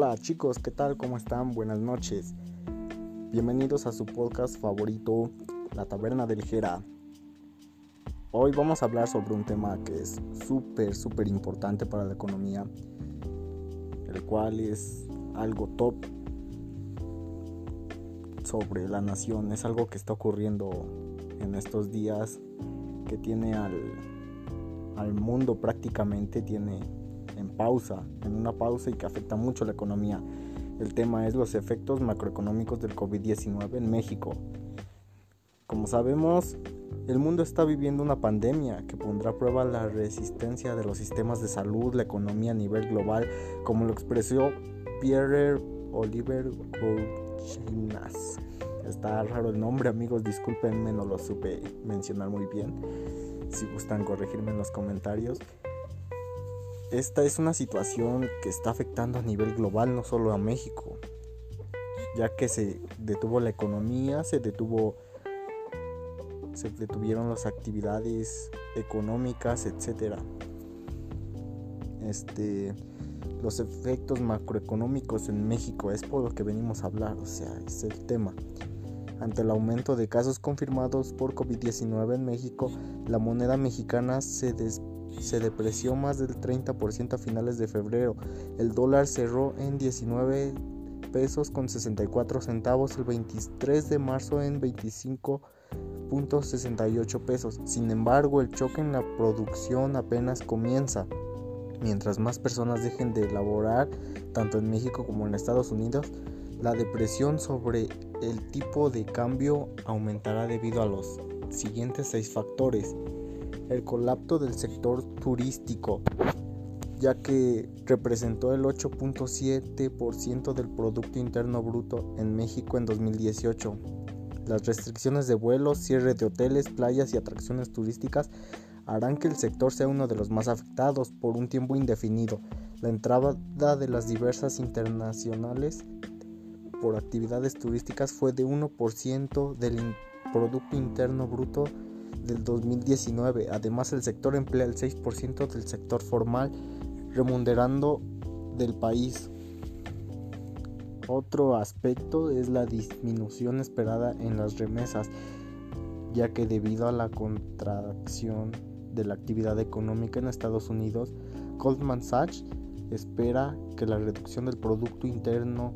Hola chicos, ¿qué tal? ¿Cómo están? Buenas noches. Bienvenidos a su podcast favorito, La Taberna de Ligera. Hoy vamos a hablar sobre un tema que es súper, súper importante para la economía, el cual es algo top sobre la nación, es algo que está ocurriendo en estos días que tiene al, al mundo prácticamente, tiene en pausa, en una pausa y que afecta mucho la economía. El tema es los efectos macroeconómicos del COVID-19 en México. Como sabemos, el mundo está viviendo una pandemia que pondrá a prueba la resistencia de los sistemas de salud, la economía a nivel global, como lo expresó Pierre Oliver Gouchinas. Está raro el nombre, amigos, discúlpenme, no lo supe mencionar muy bien. Si gustan corregirme en los comentarios. Esta es una situación que está afectando a nivel global, no solo a México, ya que se detuvo la economía, se detuvo se detuvieron las actividades económicas, etcétera. Este los efectos macroeconómicos en México es por lo que venimos a hablar, o sea, es el tema. Ante el aumento de casos confirmados por COVID-19 en México, la moneda mexicana se des se depreció más del 30% a finales de febrero. El dólar cerró en 19 pesos con 64 centavos el 23 de marzo en 25.68 pesos. Sin embargo, el choque en la producción apenas comienza. Mientras más personas dejen de elaborar, tanto en México como en Estados Unidos, la depresión sobre el tipo de cambio aumentará debido a los siguientes seis factores el colapso del sector turístico, ya que representó el 8.7% del Producto Interno Bruto en México en 2018. Las restricciones de vuelos, cierre de hoteles, playas y atracciones turísticas harán que el sector sea uno de los más afectados por un tiempo indefinido. La entrada de las diversas internacionales por actividades turísticas fue de 1% del Producto Interno Bruto del 2019. Además, el sector emplea el 6% del sector formal remunerando del país. Otro aspecto es la disminución esperada en las remesas, ya que debido a la contracción de la actividad económica en Estados Unidos, Goldman Sachs espera que la reducción del Producto Interno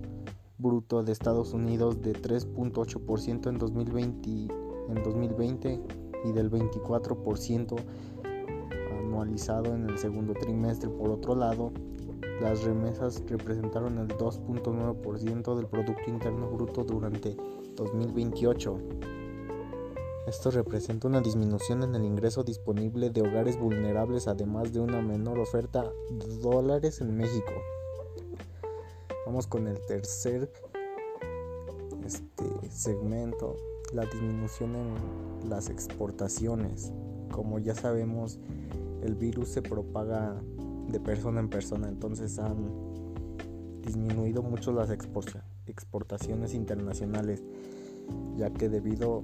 Bruto de Estados Unidos de 3.8% en 2020, en 2020 y del 24% anualizado en el segundo trimestre. Por otro lado, las remesas representaron el 2.9% del Producto Interno Bruto durante 2028. Esto representa una disminución en el ingreso disponible de hogares vulnerables, además de una menor oferta de dólares en México. Vamos con el tercer este, segmento la disminución en las exportaciones. Como ya sabemos, el virus se propaga de persona en persona, entonces han disminuido mucho las exportaciones internacionales, ya que debido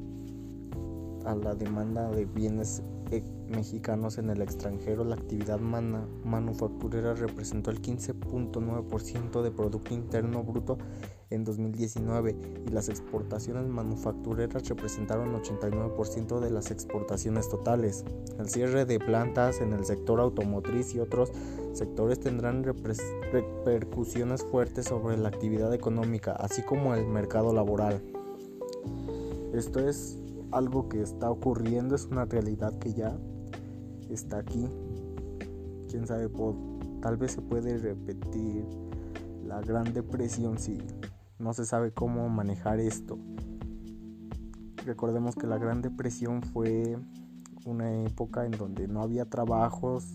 a la demanda de bienes mexicanos en el extranjero, la actividad manufacturera representó el 15.9% de Producto Interno Bruto en 2019 y las exportaciones manufactureras representaron 89% de las exportaciones totales. El cierre de plantas en el sector automotriz y otros sectores tendrán repercusiones fuertes sobre la actividad económica, así como el mercado laboral. Esto es algo que está ocurriendo, es una realidad que ya está aquí. Quién sabe, tal vez se puede repetir la Gran Depresión si no se sabe cómo manejar esto. Recordemos que la Gran Depresión fue una época en donde no había trabajos,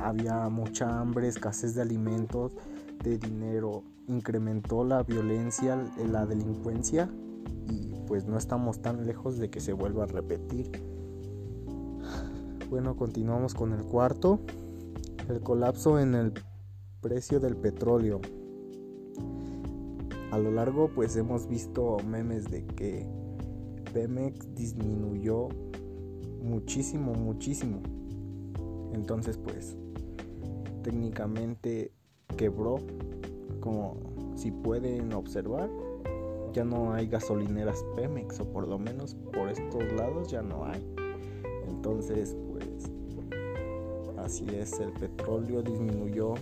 había mucha hambre, escasez de alimentos, de dinero, incrementó la violencia, la delincuencia y pues no estamos tan lejos de que se vuelva a repetir. Bueno, continuamos con el cuarto, el colapso en el precio del petróleo. A lo largo pues hemos visto memes de que Pemex disminuyó muchísimo, muchísimo. Entonces pues técnicamente quebró como si pueden observar, ya no hay gasolineras Pemex, o por lo menos por estos lados ya no hay. Entonces, pues, así es, el petróleo disminuyó.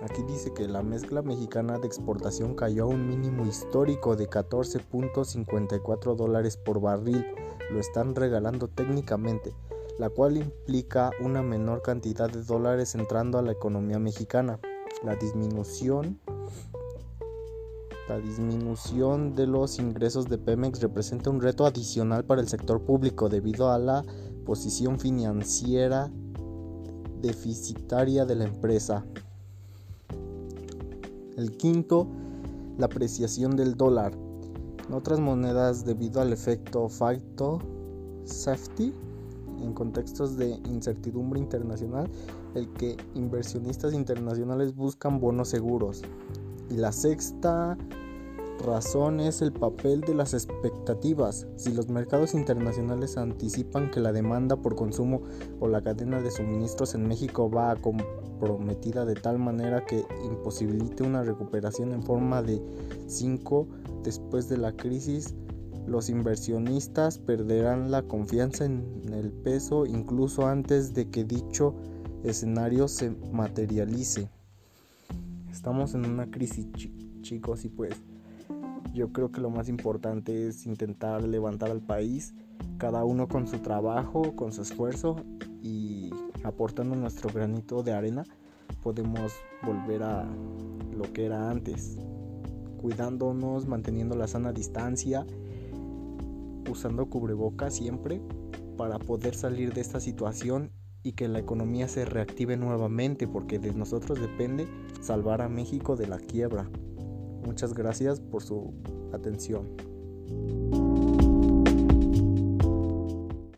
Aquí dice que la mezcla mexicana de exportación cayó a un mínimo histórico de 14.54 dólares por barril. Lo están regalando técnicamente, la cual implica una menor cantidad de dólares entrando a la economía mexicana. La disminución la disminución de los ingresos de Pemex representa un reto adicional para el sector público debido a la posición financiera deficitaria de la empresa. El quinto, la apreciación del dólar. En otras monedas, debido al efecto facto safety, en contextos de incertidumbre internacional, el que inversionistas internacionales buscan bonos seguros. Y la sexta razón es el papel de las expectativas. Si los mercados internacionales anticipan que la demanda por consumo o la cadena de suministros en México va comprometida de tal manera que imposibilite una recuperación en forma de 5 después de la crisis, los inversionistas perderán la confianza en el peso incluso antes de que dicho escenario se materialice. Estamos en una crisis, chicos, y pues yo creo que lo más importante es intentar levantar al país, cada uno con su trabajo, con su esfuerzo y aportando nuestro granito de arena, podemos volver a lo que era antes, cuidándonos, manteniendo la sana distancia, usando cubrebocas siempre para poder salir de esta situación y que la economía se reactive nuevamente, porque de nosotros depende salvar a México de la quiebra. Muchas gracias por su atención.